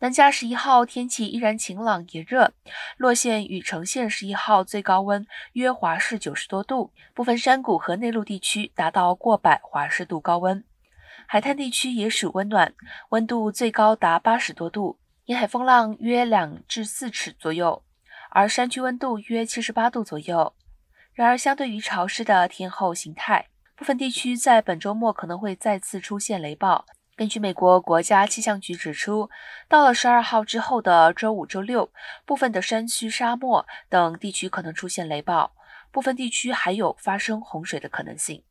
南加十一号天气依然晴朗炎热，洛县与城县十一号最高温约华氏九十多度，部分山谷和内陆地区达到过百华氏度高温。海滩地区也属温暖，温度最高达八十多度，沿海风浪约两至四尺左右，而山区温度约七十八度左右。然而，相对于潮湿的天候形态，部分地区在本周末可能会再次出现雷暴。根据美国国家气象局指出，到了十二号之后的周五、周六，部分的山区、沙漠等地区可能出现雷暴，部分地区还有发生洪水的可能性。